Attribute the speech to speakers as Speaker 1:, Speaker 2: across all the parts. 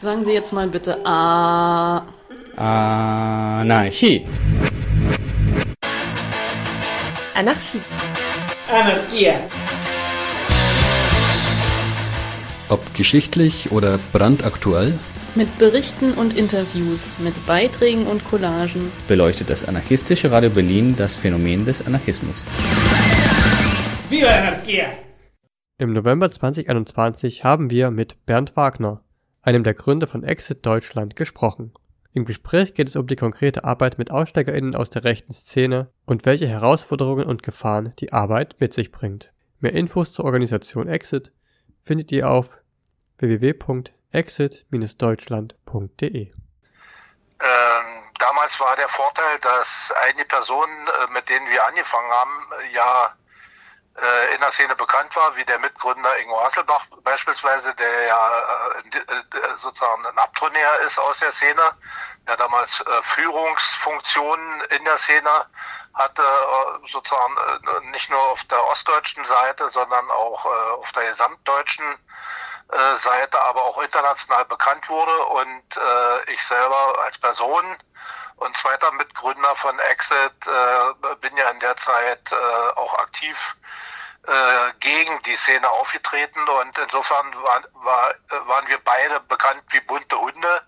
Speaker 1: Sagen Sie jetzt mal bitte A.
Speaker 2: Anarchie.
Speaker 3: Anarchie.
Speaker 4: Anarchie.
Speaker 5: Ob geschichtlich oder brandaktuell,
Speaker 1: Mit Berichten und Interviews, mit Beiträgen und Collagen.
Speaker 2: beleuchtet das anarchistische Radio Berlin das Phänomen des Anarchismus.
Speaker 4: Viva Anarchie.
Speaker 6: Im November 2021 haben wir mit Bernd Wagner, einem der Gründer von Exit Deutschland, gesprochen. Im Gespräch geht es um die konkrete Arbeit mit AussteigerInnen aus der rechten Szene und welche Herausforderungen und Gefahren die Arbeit mit sich bringt. Mehr Infos zur Organisation Exit findet ihr auf www.exit-deutschland.de.
Speaker 7: Ähm, damals war der Vorteil, dass einige Personen, äh, mit denen wir angefangen haben, ja in der Szene bekannt war, wie der Mitgründer Ingo Hasselbach beispielsweise, der ja äh, äh, sozusagen ein Abtrennär ist aus der Szene, der damals äh, Führungsfunktionen in der Szene hatte, äh, sozusagen äh, nicht nur auf der ostdeutschen Seite, sondern auch äh, auf der gesamtdeutschen äh, Seite, aber auch international bekannt wurde. Und äh, ich selber als Person und zweiter Mitgründer von Exit äh, bin ja in der Zeit äh, auch aktiv äh, gegen die Szene aufgetreten und insofern war, war, waren wir beide bekannt wie bunte Hunde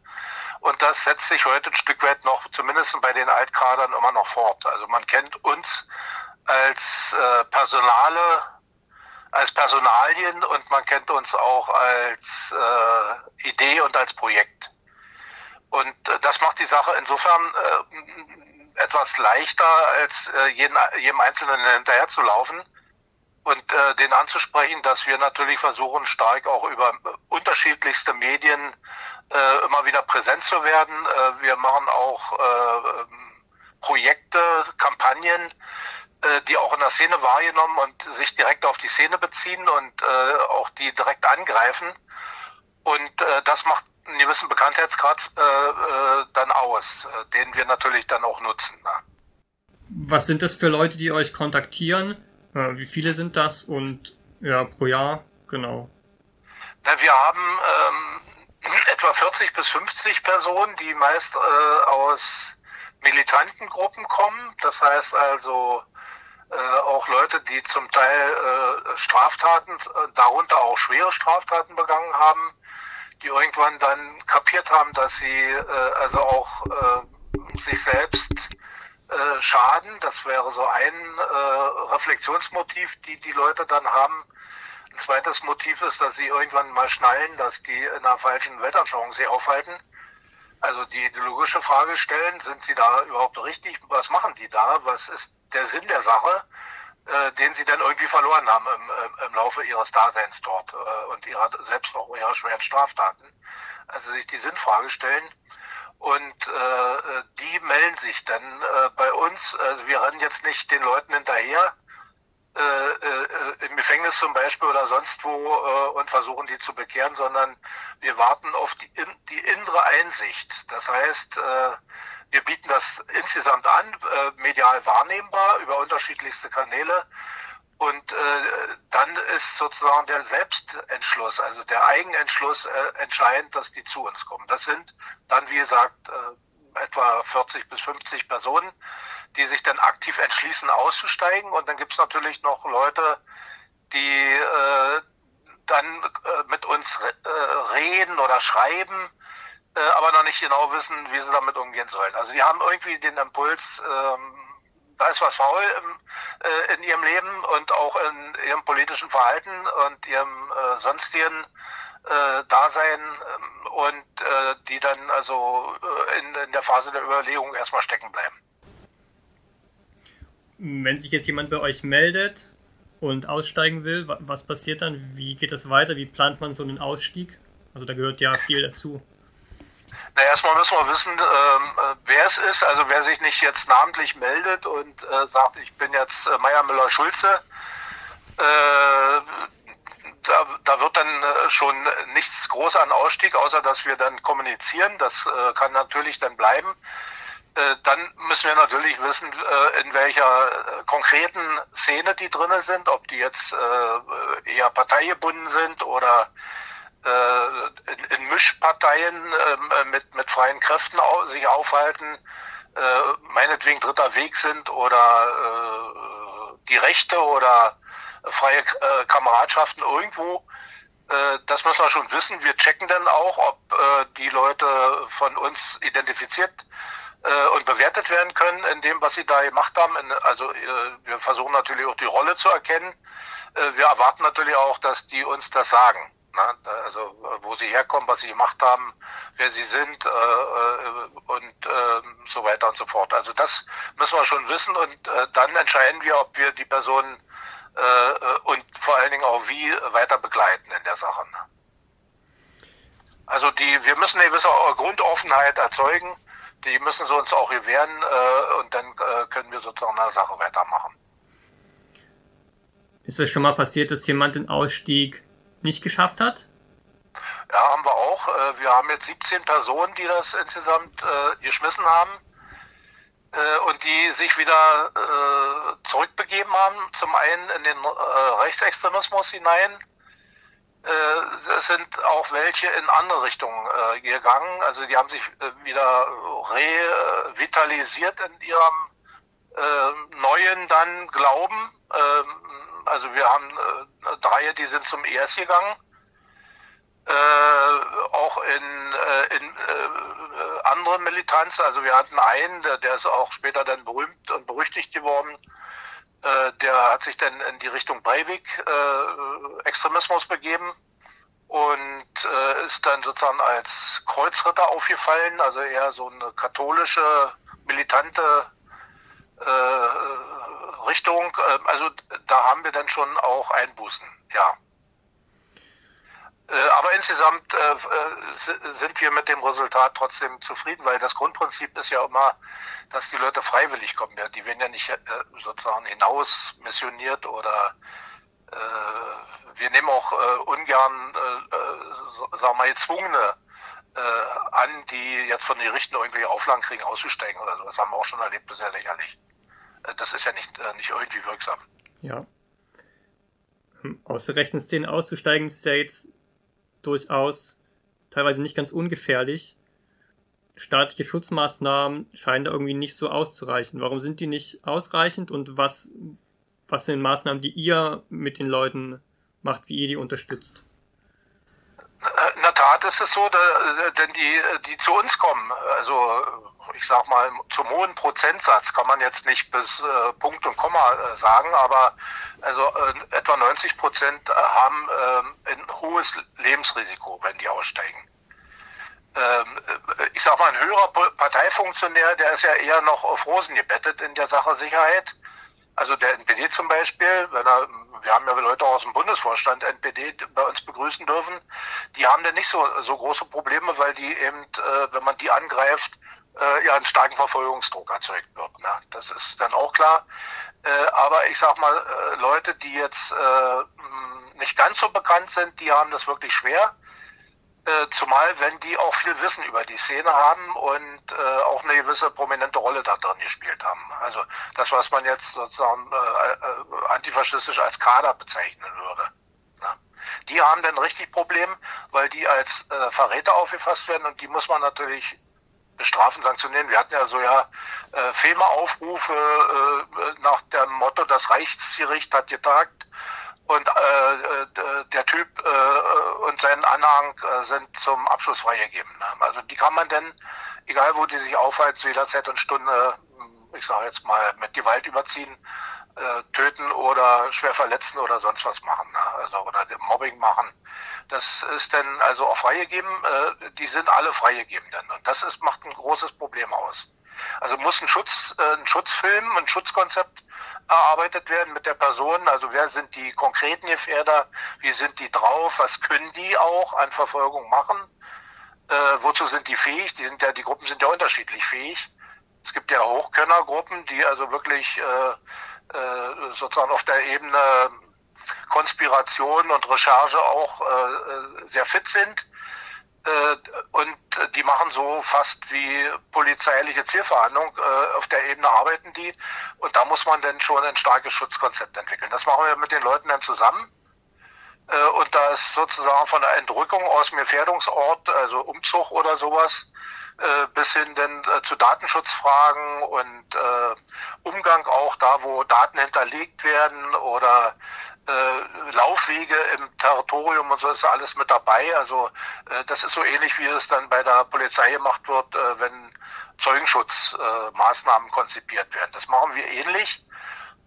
Speaker 7: und das setzt sich heute ein Stück weit noch, zumindest bei den Altkadern, immer noch fort. Also man kennt uns als äh, Personale, als Personalien und man kennt uns auch als äh, Idee und als Projekt. Und äh, das macht die Sache insofern äh, etwas leichter, als äh, jeden, jedem Einzelnen hinterher zu laufen und den anzusprechen, dass wir natürlich versuchen, stark auch über unterschiedlichste Medien immer wieder präsent zu werden. Wir machen auch Projekte, Kampagnen, die auch in der Szene wahrgenommen und sich direkt auf die Szene beziehen und äh, auch die direkt angreifen. Und äh, das macht gewissen Bekanntheitsgrad äh, äh, dann aus, äh, den wir natürlich dann auch nutzen. Ne?
Speaker 8: Was sind das für Leute, die euch kontaktieren? Äh, wie viele sind das? Und ja, pro Jahr, genau.
Speaker 7: Na, wir haben ähm, etwa 40 bis 50 Personen, die meist äh, aus militanten Gruppen kommen. Das heißt also äh, auch Leute, die zum Teil äh, Straftaten, darunter auch schwere Straftaten begangen haben, die irgendwann dann kapiert haben, dass sie äh, also auch äh, sich selbst äh, schaden. Das wäre so ein äh, Reflexionsmotiv, die die Leute dann haben. Ein zweites Motiv ist, dass sie irgendwann mal schnallen, dass die in einer falschen Weltanschauung sich aufhalten. Also die ideologische Frage stellen, sind sie da überhaupt richtig? Was machen die da? Was ist der Sinn der Sache, äh, den sie dann irgendwie verloren haben im, im, Laufe ihres Daseins dort äh, und ihrer, selbst auch ihrer schweren Straftaten? Also sich die Sinnfrage stellen. Und äh, die melden sich dann äh, bei uns. Also wir rennen jetzt nicht den Leuten hinterher, im Gefängnis zum Beispiel oder sonst wo und versuchen die zu bekehren, sondern wir warten auf die, die innere Einsicht. Das heißt, wir bieten das insgesamt an, äh, medial wahrnehmbar über unterschiedlichste Kanäle. Und äh, dann ist sozusagen der Selbstentschluss, also der Eigenentschluss äh, entscheidend, dass die zu uns kommen. Das sind dann, wie gesagt, etwa 40 bis 50 Personen, die sich dann aktiv entschließen, auszusteigen. Und dann gibt es natürlich noch Leute, die dann mit uns re reden oder schreiben, äh, aber noch nicht genau wissen, wie sie damit umgehen sollen. Also die haben irgendwie den Impuls, ähm, da ist was faul im, äh, in ihrem Leben und auch in ihrem politischen Verhalten und ihrem äh, sonstigen äh, Dasein ähm, und äh, die dann also äh, in, in der Phase der Überlegung erstmal stecken bleiben.
Speaker 8: Wenn sich jetzt jemand bei euch meldet und aussteigen will, wa- was passiert dann? Wie geht das weiter? Wie plant man so einen Ausstieg? Also da gehört ja viel dazu.
Speaker 7: Na, erstmal müssen wir wissen, ähm, äh, wer es ist. Also wer sich nicht jetzt namentlich meldet und äh, sagt, ich bin jetzt äh, Meier Müller-Schulze, äh, da, da wird dann äh, schon nichts groß an Ausstieg, außer dass wir dann kommunizieren. Das äh, kann natürlich dann bleiben. Äh, dann müssen wir natürlich wissen, äh, in welcher äh, konkreten Szene die drinne sind, ob die jetzt eher parteigebunden sind oder in, in Mischparteien äh, mit, mit freien Kräften sich aufhalten, äh, meinetwegen dritter Weg sind oder äh, die Rechte oder freie äh, Kameradschaften irgendwo. Äh, das müssen wir schon wissen. Wir checken dann auch, ob äh, die Leute von uns identifiziert äh, und bewertet werden können in dem, was sie da gemacht haben. Also äh, wir versuchen natürlich auch die Rolle zu erkennen. Äh, wir erwarten natürlich auch, dass die uns das sagen. Na, also wo sie herkommen, was sie gemacht haben, wer sie sind äh, äh, und äh, so weiter und so fort. Also das müssen wir schon wissen und äh, dann entscheiden wir, ob wir die Personen äh, und vor allen Dingen auch wie weiter begleiten in der Sache. Also die, wir müssen eine gewisse Grundoffenheit erzeugen, die müssen sie uns auch gewähren äh, und dann äh, können wir sozusagen eine Sache weitermachen.
Speaker 8: Ist es schon mal passiert, dass jemand den Ausstieg nicht geschafft hat?
Speaker 7: Ja, haben wir auch. Äh, wir haben jetzt 17 Personen, die das insgesamt äh, geschmissen haben äh, und die sich wieder äh, zurückbegeben haben. Zum einen in den äh, Rechtsextremismus hinein. Äh, es sind auch welche in andere Richtungen gegangen. Also die haben sich wieder revitalisiert in ihrem neuen dann Glauben. Also wir haben äh, drei, die sind zum ES gegangen. Äh, auch in, äh, in äh, andere Militanz. Also wir hatten einen, der, der ist auch später dann berühmt und berüchtigt geworden. Äh, der hat sich dann in die Richtung Breivik äh, Extremismus begeben und äh, ist dann sozusagen als Kreuzritter aufgefallen, also eher so eine katholische, militante Richtung, äh, also da haben wir dann schon auch Einbußen, ja. Äh, aber insgesamt äh, sind wir mit dem Resultat trotzdem zufrieden, weil das Grundprinzip ist ja immer, dass die Leute freiwillig kommen. Die werden ja nicht sozusagen hinaus missioniert oder wir nehmen auch ungern, sagen wir mal, gezwungene an, die jetzt von den Gerichten irgendwelche Auflagen kriegen, auszusteigen oder so. Das haben wir auch schon erlebt, das ist ja lächerlich. Äh, das ist ja nicht, äh, nicht irgendwie wirksam.
Speaker 8: Ja. Ähm, aus der rechten Szene auszusteigen ist ja jetzt durchaus teilweise nicht ganz ungefährlich. Staatliche Schutzmaßnahmen scheinen da irgendwie nicht so auszureichen. Warum sind die nicht ausreichend und was, was sind Maßnahmen, die ihr mit den Leuten macht, wie ihr die unterstützt?
Speaker 7: In der Tat ist es so, denn die, die zu uns kommen, also ich sag mal, zum hohen Prozentsatz kann man jetzt nicht bis äh, Punkt und Komma äh, sagen, aber also äh, etwa 90 Prozent haben äh, ein hohes Lebensrisiko, wenn die aussteigen. Ähm, äh, ich sag mal, ein höherer Parteifunktionär, der ist ja eher noch auf Rosen gebettet in der Sache Sicherheit. Also der NPD zum Beispiel, wenn er, wir haben ja Leute aus dem Bundesvorstand NPD bei uns begrüßen dürfen, die haben dann nicht so, so große Probleme, weil die eben, äh, wenn man die angreift, äh, ja einen starken Verfolgungsdruck erzeugt wird. Ne? Das ist dann auch klar. Äh, aber ich sag mal, äh, Leute, die jetzt äh, nicht ganz so bekannt sind, die haben das wirklich schwer. Äh, zumal, wenn die auch viel Wissen über die Szene haben und äh, auch eine gewisse prominente Rolle da drin gespielt haben. Also das, was man jetzt sozusagen antifaschistisch als Kader bezeichnen würde. Ne? Die haben dann richtig Problem, weil die als Verräter aufgefasst werden und die muss man natürlich bestrafen, sanktionieren. Wir hatten ja so ja äh, FEMA-Aufrufe äh, nach dem Motto, das Reichsgericht hat getagt und äh, äh der Typ äh, und sein Anhang äh, sind zum Abschluss freigegeben. Also die kann man denn, egal wo die sich aufhalten, zu jeder Zeit und Stunde, ich sage jetzt mal, mit Gewalt überziehen, äh, töten oder schwer verletzen oder sonst was machen. Ne? Also oder Mobbing machen. Das ist dann also auch freigegeben. Äh, die sind alle freigegeben dann. Und das ist, macht ein großes Problem aus. Also muss ein Schutz, äh, ein Schutzfilm, ein Schutzkonzept erarbeitet werden mit der Person. Also wer sind die konkreten Gefährder? Wie sind die drauf? Was können die auch an Verfolgung machen? Äh, wozu sind die fähig? Die sind ja, die Gruppen sind ja unterschiedlich fähig. Es gibt ja Hochkönnergruppen, die also wirklich äh, äh, sozusagen auf der Ebene Konspiration und Recherche auch äh, sehr fit sind. Äh, und die machen so fast wie polizeiliche Zielverhandlung. Auf der Ebene arbeiten die. Und da muss man dann schon ein starkes Schutzkonzept entwickeln. Das machen wir mit den Leuten dann zusammen. Und da ist sozusagen von der Entrückung aus dem Gefährdungsort, also Umzug oder sowas, äh, bis hin denn äh, zu Datenschutzfragen und äh, Umgang auch da, wo Daten hinterlegt werden oder äh, Laufwege im Territorium und so ist alles mit dabei. Also das ist so ähnlich, wie es dann bei der Polizei gemacht wird, wenn Zeugenschutzmaßnahmen konzipiert werden. Das machen wir ähnlich.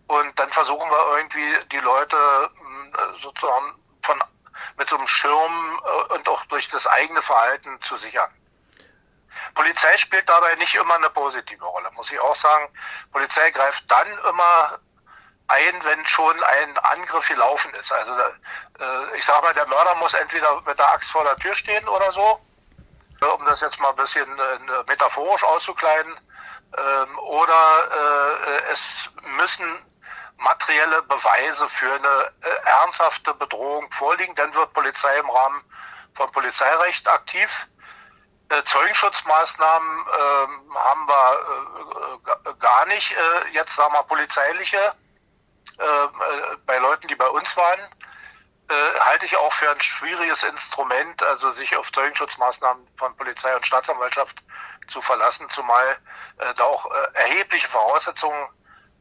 Speaker 7: Und dann versuchen wir irgendwie die Leute sozusagen von, mit so einem Schirm und auch durch das eigene Verhalten zu sichern. Polizei spielt dabei nicht immer eine positive Rolle, muss ich auch sagen. Polizei greift dann immer ein, wenn schon ein Angriff gelaufen ist. Also äh, ich sage mal, der Mörder muss entweder mit der Axt vor der Tür stehen oder so, äh, um das jetzt mal ein bisschen äh, metaphorisch auszukleiden. Ähm, oder äh, es müssen materielle Beweise für eine äh, ernsthafte Bedrohung vorliegen. Dann wird Polizei im Rahmen von Polizeirecht aktiv. Äh, Zeugenschutzmaßnahmen ähm, haben wir gar nicht. jetzt sagen wir polizeiliche äh, bei Leuten, die bei uns waren, äh, halte ich auch für ein schwieriges Instrument, also sich auf Zeugenschutzmaßnahmen von Polizei und Staatsanwaltschaft zu verlassen, zumal äh, da auch äh, erhebliche Voraussetzungen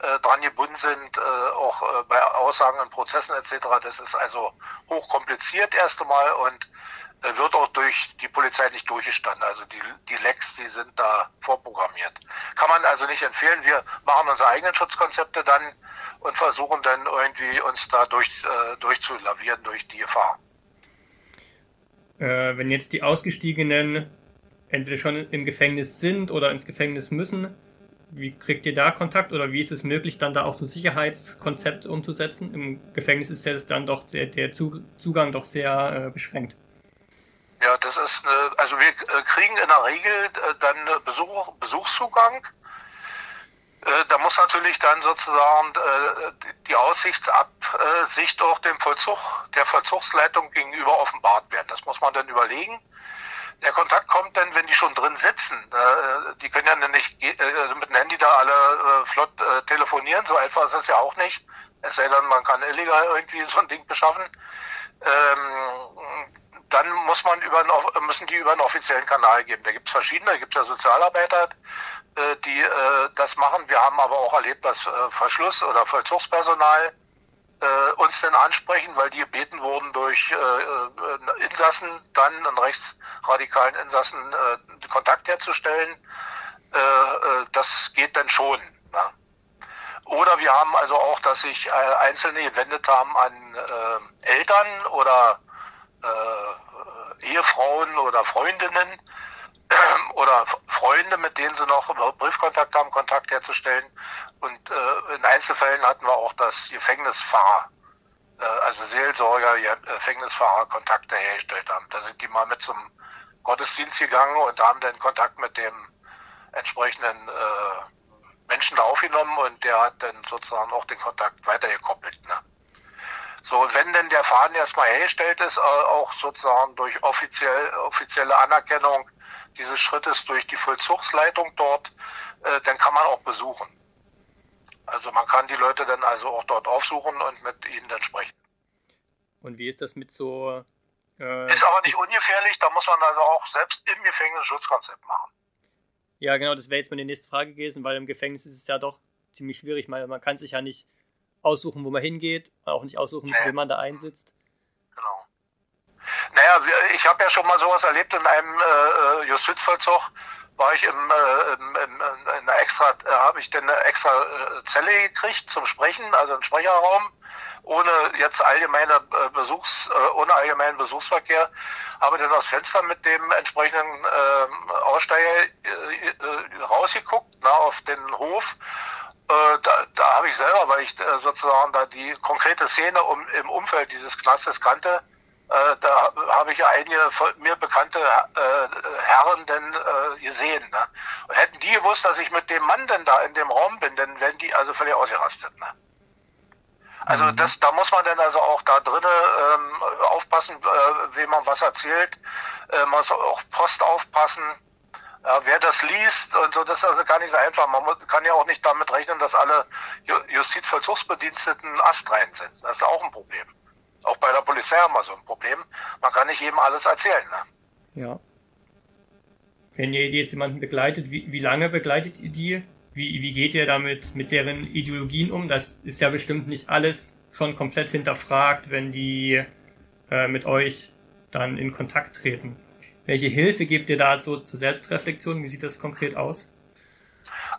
Speaker 7: äh, dran gebunden sind, äh, auch äh, bei Aussagen in Prozessen etc. Das ist also hochkompliziert erst einmal und äh, wird auch durch die Polizei nicht durchgestanden. Also die, die Lecks, die sind da vorprogrammiert. Kann man also nicht empfehlen. Wir machen unsere eigenen Schutzkonzepte dann und versuchen dann irgendwie uns da durch, äh, durchzulavieren durch die Gefahr.
Speaker 8: Äh, wenn jetzt die Ausgestiegenen entweder schon im Gefängnis sind oder ins Gefängnis müssen, wie kriegt ihr da Kontakt oder wie ist es möglich, dann da auch so Sicherheitskonzepte umzusetzen? Im Gefängnis ist ja dann doch der, der Zugang doch sehr äh, beschränkt.
Speaker 7: Ja, das ist eine, also wir äh, kriegen in der Regel äh, dann Besuch, Besuchszugang äh, da muss natürlich dann sozusagen die Aussichtsabsicht auch dem Vollzug, der Vollzugsleitung gegenüber offenbart werden. Das muss man dann überlegen. Der Kontakt kommt dann, wenn die schon drin sitzen. Äh, die können ja nicht mit dem Handy da alle flott telefonieren. So einfach ist es ja auch nicht. Es sei denn, man kann illegal irgendwie so ein Ding beschaffen. Ähm, dann muss man über einen, müssen die über einen offiziellen Kanal geben. Da gibt es verschiedene, da gibt es ja Sozialarbeiter, äh, die äh, das machen. Wir haben aber auch erlebt, dass äh, Verschluss- oder Vollzugspersonal äh, uns dann ansprechen, weil die gebeten wurden durch äh, äh Insassen, dann einen rechtsradikalen Insassen, äh, Kontakt herzustellen. Äh, äh, das geht dann schon. Ne? Oder wir haben also auch, dass sich Einzelne gewendet haben an Eltern oder Ehefrauen oder Freundinnen, oder Freunde, mit denen sie noch Briefkontakt haben, Kontakt herzustellen. Und äh, in Einzelfällen hatten wir auch das Gefängnisfahrer, äh, also Seelsorger, Gefängnisfahrer Kontakte hergestellt haben. Da sind die mal mit zum Gottesdienst gegangen und haben dann Kontakt mit dem entsprechenden äh, Menschen da aufgenommen und der hat dann sozusagen auch den Kontakt weitergekoppelt. Ne? So, und wenn denn der Faden erstmal hergestellt ist, äh, auch sozusagen durch offiziell, offizielle Anerkennung dieses Schrittes durch die Vollzugsleitung dort, äh, dann kann man auch besuchen. Also man kann die Leute dann also auch dort aufsuchen und mit ihnen dann sprechen.
Speaker 8: Und wie ist das mit so...
Speaker 7: Äh, ist aber nicht ungefährlich, da muss man also auch selbst im Gefängnis Schutzkonzept machen.
Speaker 8: Ja, genau, das wäre jetzt meine nächste Frage gewesen, weil im Gefängnis ist es ja doch ziemlich schwierig, weil man kann sich ja nicht aussuchen, wo man hingeht, auch nicht aussuchen, nee. wie man da einsitzt.
Speaker 7: Naja, ich habe ja schon mal sowas erlebt in einem äh, Justizvollzug. War ich im, äh, im, im, in einer extra, äh, habe ich denn eine extra äh, Zelle gekriegt zum Sprechen, also einen Sprecherraum, ohne jetzt allgemeine äh, Besuchs, äh, ohne allgemeinen Besuchsverkehr, habe dann aus Fenster mit dem entsprechenden äh, Aussteiger äh, äh, rausgeguckt, na, auf den Hof äh, da, da habe ich selber, weil ich äh, sozusagen da die konkrete Szene um, im Umfeld dieses Knastes kannte, äh, da habe ich einige mir bekannte äh, Herren denn äh, gesehen. Ne? Und hätten die gewusst, dass ich mit dem Mann denn da in dem Raum bin, dann wären die also völlig ausgerastet. Ne? Also mhm. das, da muss man dann also auch da drinnen ähm, aufpassen, äh, wem man was erzählt. Äh, man muss auch Post aufpassen, ja, wer das liest und so, das ist also gar nicht so einfach. Man kann ja auch nicht damit rechnen, dass alle Justizvollzugsbediensteten astrein sind. Das ist auch ein Problem. Auch bei der Polizei haben wir so ein Problem. Man kann nicht jedem alles erzählen. Ne?
Speaker 8: Ja. Wenn ihr jetzt jemanden begleitet, wie, wie lange begleitet ihr die? Wie, wie geht ihr damit mit deren Ideologien um? Das ist ja bestimmt nicht alles schon komplett hinterfragt, wenn die äh, mit euch dann in Kontakt treten. Welche Hilfe gebt ihr dazu zur Selbstreflexion? Wie sieht das konkret aus?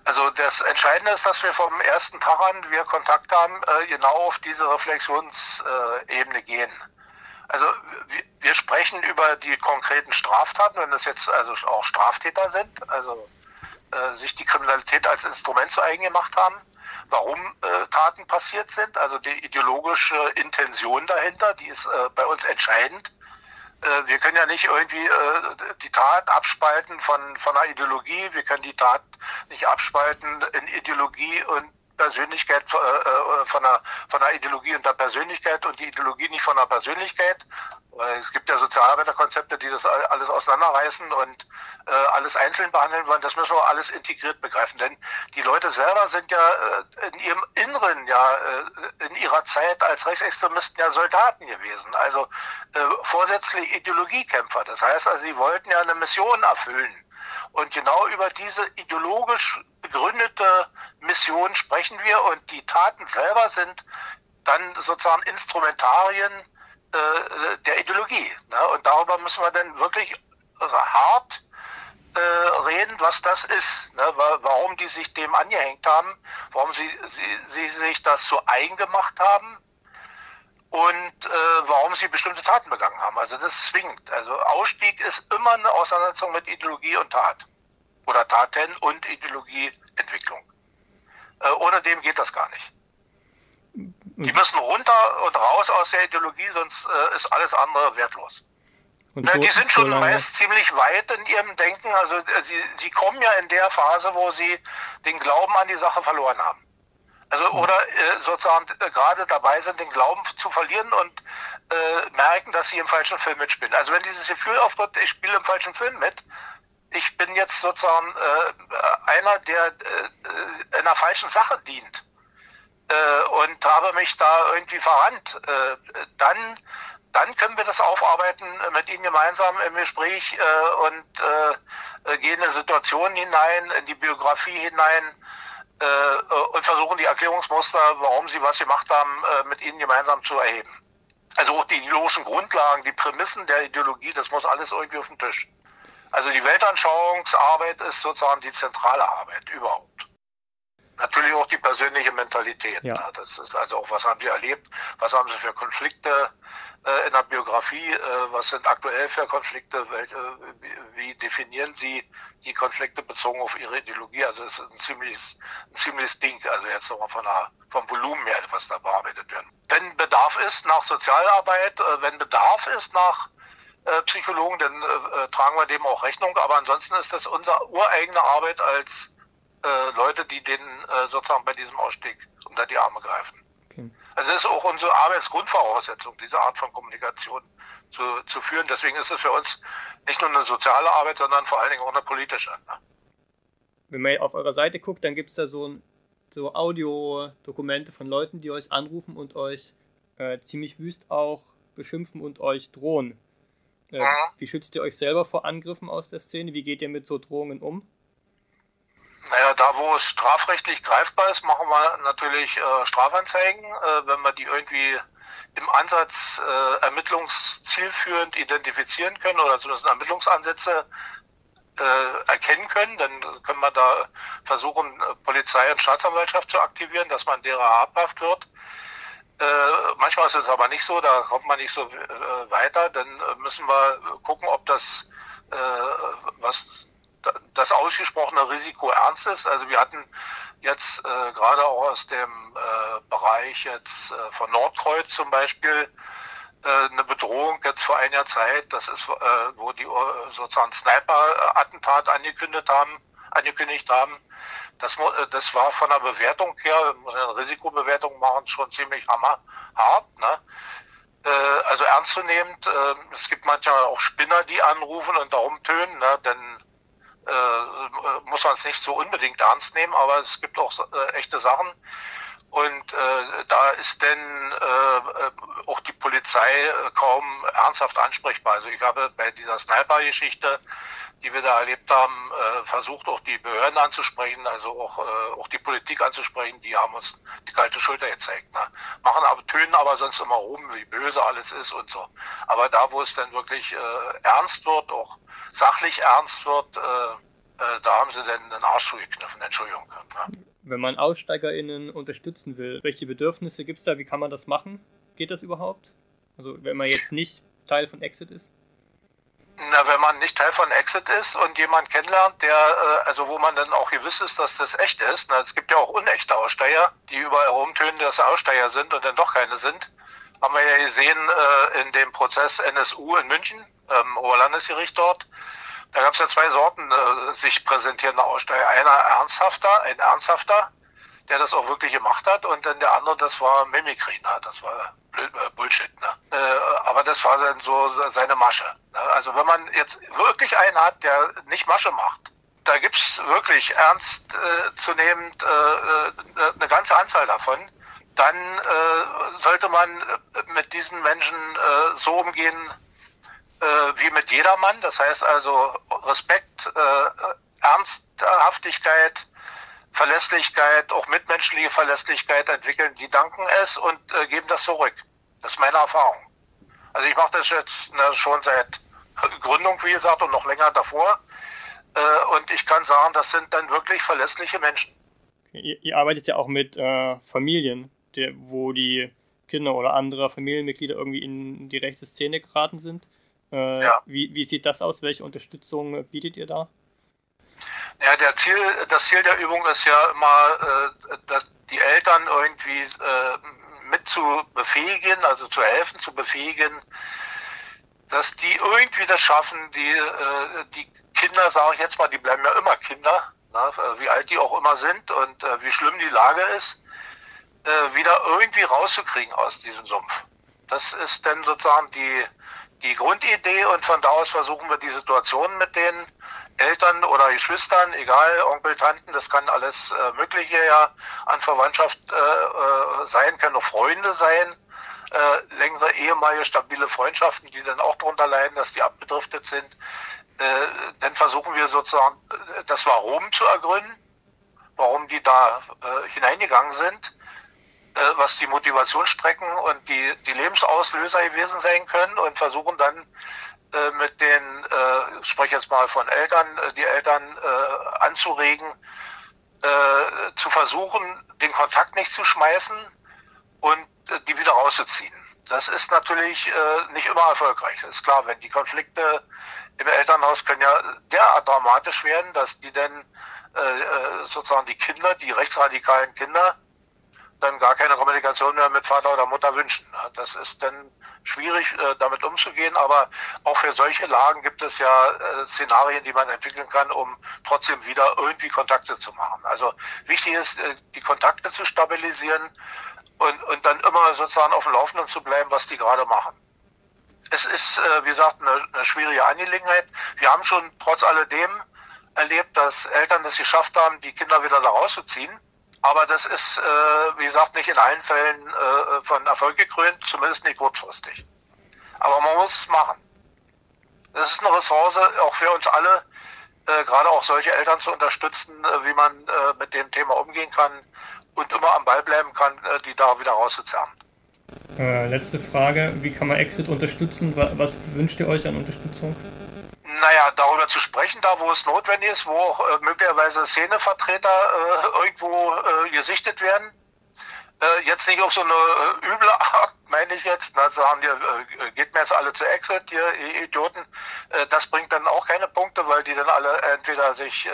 Speaker 7: Also das Entscheidende ist, dass wir vom ersten Tag an wir Kontakt haben, äh, genau auf diese Reflexionsebene gehen. Also wir sprechen über die konkreten Straftaten, wenn das jetzt also auch Straftäter sind, also äh, sich die Kriminalität als Instrument zu eigen gemacht haben, warum äh, Taten passiert sind, also die ideologische Intention dahinter, die ist bei uns entscheidend. Äh, wir können ja nicht irgendwie äh, die Tat abspalten von, von einer Ideologie, wir können die Tat nicht abspalten in Ideologie und Persönlichkeit äh, äh, von einer, von einer Ideologie und der Persönlichkeit und die Ideologie nicht von der Persönlichkeit. Es gibt ja Sozialarbeiterkonzepte, die das alles auseinanderreißen und äh, alles einzeln behandeln wollen. Das müssen wir alles integriert begreifen. Denn die Leute selber sind ja äh, in ihrem Inneren, ja, äh, in ihrer Zeit als Rechtsextremisten ja Soldaten gewesen. Also äh, vorsätzlich Ideologiekämpfer. Das heißt also, sie wollten ja eine Mission erfüllen. Und genau über diese ideologisch begründete Mission sprechen wir und die Taten selber sind dann sozusagen Instrumentarien äh, der Ideologie. Ne? Und darüber müssen wir dann wirklich hart äh, reden, was das ist, ne? warum die sich dem angehängt haben, warum sie, sie, sie sich das so eigen gemacht haben und äh, warum sie bestimmte Taten begangen haben. Also das zwingt. Also Ausstieg ist immer eine Auseinandersetzung mit Ideologie und Tat. Oder Taten und Ideologieentwicklung. Äh, ohne dem geht das gar nicht. Die müssen runter und raus aus der Ideologie, sonst äh, ist alles andere wertlos. Und so, die sind schon so meist ziemlich weit in ihrem Denken. Also äh, sie, sie kommen ja in der Phase, wo sie den Glauben an die Sache verloren haben. Also hm. oder äh, sozusagen äh, gerade dabei sind, den Glauben zu verlieren und äh, merken, dass sie im falschen Film mitspielen. Also wenn dieses Gefühl auftritt, ich spiele im falschen Film mit, ich bin jetzt sozusagen äh, einer, der äh, einer falschen Sache dient äh, und habe mich da irgendwie verrannt, äh, dann dann können wir das aufarbeiten mit Ihnen gemeinsam im Gespräch äh, und äh, gehen in Situationen hinein, in die Biografie hinein, äh, und versuchen die Erklärungsmuster, warum sie was gemacht haben, äh, mit ihnen gemeinsam zu erheben. Also auch die ideologischen Grundlagen, die Prämissen der Ideologie, das muss alles irgendwie auf den Tisch. Also die Weltanschauungsarbeit ist sozusagen die zentrale Arbeit überhaupt. Natürlich auch die persönliche Mentalität. Ja. Das ist also auch, was haben sie erlebt, was haben sie für Konflikte äh, in der Biografie, äh, was sind aktuell für Konflikte, welche, wie, wie, definieren sie die Konflikte bezogen auf ihre Ideologie. Also es ist ein ziemliches, ein ziemliches Ding, also jetzt nochmal von der, vom Volumen her, was da bearbeitet wird. Wenn Bedarf ist nach Sozialarbeit, äh, wenn Bedarf ist nach äh, Psychologen, dann äh, tragen wir dem auch Rechnung. Aber ansonsten ist das unsere ureigene Arbeit als äh, Leute, die denen äh, sozusagen bei diesem Ausstieg unter die Arme greifen. Okay. Also das ist auch unsere Arbeitsgrundvoraussetzung, diese Art von Kommunikation zu, zu führen. Deswegen ist es für uns nicht nur eine soziale Arbeit, sondern vor allen Dingen auch eine politische. Ne?
Speaker 8: Wenn man auf eurer Seite guckt, dann gibt es da so, so Audiodokumente von Leuten, die euch anrufen und euch äh, ziemlich wüst auch beschimpfen und euch drohen. Äh, mhm. Wie schützt ihr euch selber vor Angriffen aus der Szene? Wie geht ihr mit so Drohungen um?
Speaker 7: Naja, da wo es strafrechtlich greifbar ist, machen wir natürlich äh, Strafanzeigen, äh, wenn wir die irgendwie im Ansatz äh, ermittlungszielführend identifizieren können oder zumindest Ermittlungsansätze äh, erkennen können, dann können wir da versuchen, äh, Polizei und Staatsanwaltschaft zu aktivieren, dass man derer habhaft wird. Äh, manchmal ist es aber nicht so, da kommt man nicht so äh, weiter. Dann müssen wir gucken, ob das, äh, was das ausgesprochene Risiko ernst ist. Also wir hatten jetzt äh, gerade auch aus dem äh, Bereich jetzt äh, von Nordkreuz zum Beispiel äh, eine Bedrohung jetzt vor einer Zeit. Das ist, äh, wo die äh, sozusagen Sniper-Attentat angekündigt haben, angekündigt haben. Das, äh, das war von der Bewertung her, eine Risikobewertung machen, schon ziemlich hammer, hart. Ne? Äh, also ernstzunehmend. Äh, es gibt manchmal auch Spinner, die anrufen und darum tönen, ne? denn äh, muss man es nicht so unbedingt ernst nehmen, aber es gibt auch äh, echte Sachen. Und äh, da ist denn auch die Polizei kaum ernsthaft ansprechbar. Also ich habe bei dieser Sniper-Geschichte die wir da erlebt haben, äh, versucht auch die Behörden anzusprechen, also auch, äh, auch die Politik anzusprechen, die haben uns die kalte Schulter gezeigt. Ne? Machen aber, tönen aber sonst immer rum, wie böse alles ist und so. Aber da, wo es dann wirklich äh, ernst wird, auch sachlich ernst wird, äh, äh, da haben sie dann den Arsch zugekniffen, Entschuldigung. Ne?
Speaker 8: Wenn man AussteigerInnen unterstützen will, welche Bedürfnisse gibt es da? Wie kann man das machen? Geht das überhaupt? Also wenn man jetzt nicht Teil von Exit ist?
Speaker 7: Na, wenn man nicht Teil von Exit ist und jemand kennenlernt, der, äh, also wo man dann auch gewiss ist, dass das echt ist. Na, es gibt ja auch unechte Aussteiger, die überall rumtönen, dass sie Aussteiger sind und dann doch keine sind. Haben wir ja gesehen äh, in dem Prozess NSU in München, ähm, Oberlandesgericht dort. Da gab es ja zwei Sorten äh, sich präsentierender Aussteiger. Einer ernsthafter, ein ernsthafter, der das auch wirklich gemacht hat. Und dann der andere, das war Mimikry, ne? das war äh, Bullshit. Ne? Äh, aber das war dann so seine Masche. Ne? Also wenn man jetzt wirklich einen hat, der nicht Masche macht, da gibt's wirklich ernst äh, zu nehmend äh, äh, eine ganze Anzahl davon, dann äh, sollte man mit diesen Menschen so umgehen wie mit jedermann. Das heißt also Respekt, Ernsthaftigkeit, Verlässlichkeit, auch mitmenschliche Verlässlichkeit entwickeln, die danken es und äh, geben das zurück. Das ist meine Erfahrung. Also ich mache das jetzt ne, schon seit Gründung, wie gesagt, und noch länger davor. Äh, und ich kann sagen, das sind dann wirklich verlässliche Menschen.
Speaker 8: Ihr, ihr arbeitet ja auch mit äh, Familien, der, wo die Kinder oder andere Familienmitglieder irgendwie in die rechte Szene geraten sind. Äh, ja. wie, wie sieht das aus? Welche Unterstützung bietet ihr da?
Speaker 7: Ja, der Ziel, das Ziel der Übung ist ja immer, äh, dass die Eltern irgendwie äh, mit zu befähigen, also zu helfen, zu befähigen, dass die irgendwie das schaffen, die, äh, die Kinder, sage ich jetzt mal, die bleiben ja immer Kinder, ne, wie alt die auch immer sind und äh, wie schlimm die Lage ist, äh, wieder irgendwie rauszukriegen aus diesem Sumpf. Das ist dann sozusagen die, die Grundidee und von da aus versuchen wir die Situation mit denen Eltern oder Geschwistern, egal, Onkel, Tanten, das kann alles äh, Mögliche ja an Verwandtschaft äh, äh, sein, können auch Freunde sein, äh, längere ehemalige stabile Freundschaften, die dann auch darunter leiden, dass die abgedriftet sind. Äh, dann versuchen wir sozusagen äh, das Warum zu ergründen, warum die da äh, hineingegangen sind, äh, was die Motivationsstrecken und die, die Lebensauslöser gewesen sein können und versuchen dann mit den, äh, ich spreche jetzt mal von Eltern, äh, die Eltern äh, anzuregen, äh, zu versuchen, den Kontakt nicht zu schmeißen und äh, die wieder rauszuziehen. Das ist natürlich äh, nicht immer erfolgreich. Das ist klar, wenn die Konflikte im Elternhaus können ja derart dramatisch werden, dass die dann äh, sozusagen die Kinder, die rechtsradikalen Kinder, dann gar keine Kommunikation mehr mit Vater oder Mutter wünschen. Das ist dann schwierig, äh, damit umzugehen, aber auch für solche Lagen gibt es ja äh, Szenarien, die man entwickeln kann, um trotzdem wieder irgendwie Kontakte zu machen. Also wichtig ist, äh, die Kontakte zu stabilisieren und, und dann immer sozusagen auf dem Laufenden zu bleiben, was die gerade machen. Es ist, wie gesagt, eine, eine schwierige Angelegenheit. Wir haben schon trotz alledem erlebt, dass Eltern es geschafft haben, die Kinder wieder da rauszuziehen. Aber das ist, äh, wie gesagt, nicht in allen Fällen äh, von Erfolg gekrönt, zumindest nicht kurzfristig. Aber man muss es machen. Das ist eine Ressource auch für uns alle, äh, gerade auch solche Eltern zu unterstützen, äh, wie man äh, mit dem Thema umgehen kann und immer am Ball bleiben kann, äh, die da wieder rauszuzerren.
Speaker 8: Letzte Frage, wie kann man Exit unterstützen? Was wünscht ihr euch an Unterstützung?
Speaker 7: Naja, darüber zu sprechen, da wo es notwendig ist, wo auch äh, möglicherweise Szenevertreter äh, irgendwo äh, gesichtet werden. Äh, jetzt nicht auf so eine äh, üble Art, meine ich jetzt, na, sagen äh, geht mir jetzt alle zu Exit, ihr Idioten. Äh, das bringt dann auch keine Punkte, weil die dann alle entweder sich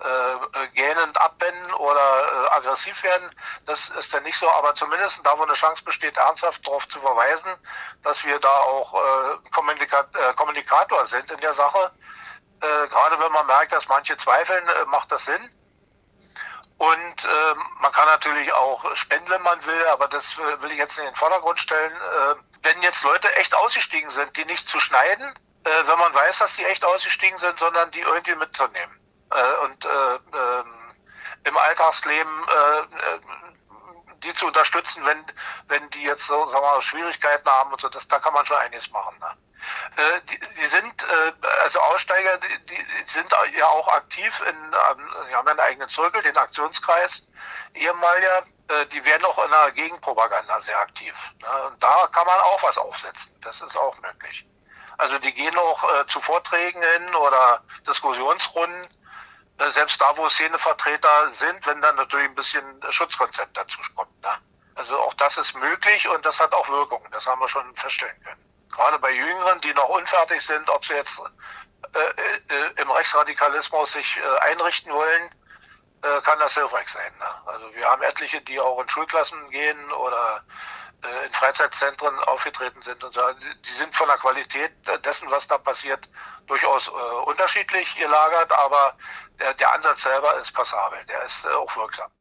Speaker 7: äh, äh, gähnend abwenden oder äh, aggressiv werden. Das ist dann nicht so, aber zumindest da, wo eine Chance besteht, ernsthaft darauf zu verweisen, dass wir da auch äh, Kommunika äh, Kommunikator sind in der Sache. Äh, gerade wenn man merkt, dass manche zweifeln, äh, macht das Sinn. Und äh, man kann natürlich auch spenden, wenn man will, aber das will ich jetzt in den Vordergrund stellen. Wenn jetzt Leute echt ausgestiegen sind, die nicht zu schneiden, wenn man weiß, dass die echt ausgestiegen sind, sondern die irgendwie mitzunehmen. Äh, und äh, äh, im Alltagsleben äh, zu unterstützen, wenn, wenn die jetzt so, sagen wir mal, Schwierigkeiten haben und so, das, da kann man schon einiges machen. Ne? Äh, die, die sind, äh, also Aussteiger, die, die sind ja auch aktiv in, ähm, die haben einen eigenen Zirkel, den Aktionskreis, ehemaliger, äh, die werden auch in der Gegenpropaganda sehr aktiv. Ne? Und da kann man auch was aufsetzen, das ist auch möglich. Also die gehen auch zu Vorträgen hin oder Diskussionsrunden, selbst da, wo Szenevertreter sind, wenn dann natürlich ein bisschen Schutzkonzept dazu kommt. Ne? Also auch das ist möglich und das hat auch Wirkung, das haben wir schon feststellen können gerade bei Jüngeren, die noch unfertig sind, ob sie jetzt äh, äh, im Rechtsradikalismus sich äh, einrichten wollen, äh, kann das hilfreich sein. Ne? Also wir haben etliche, die auch in Schulklassen gehen oder äh, in Freizeitzentren aufgetreten sind und so. Die sind von der Qualität dessen, was da passiert, durchaus äh, unterschiedlich gelagert, aber der, der Ansatz selber ist passabel, der ist auch wirksam.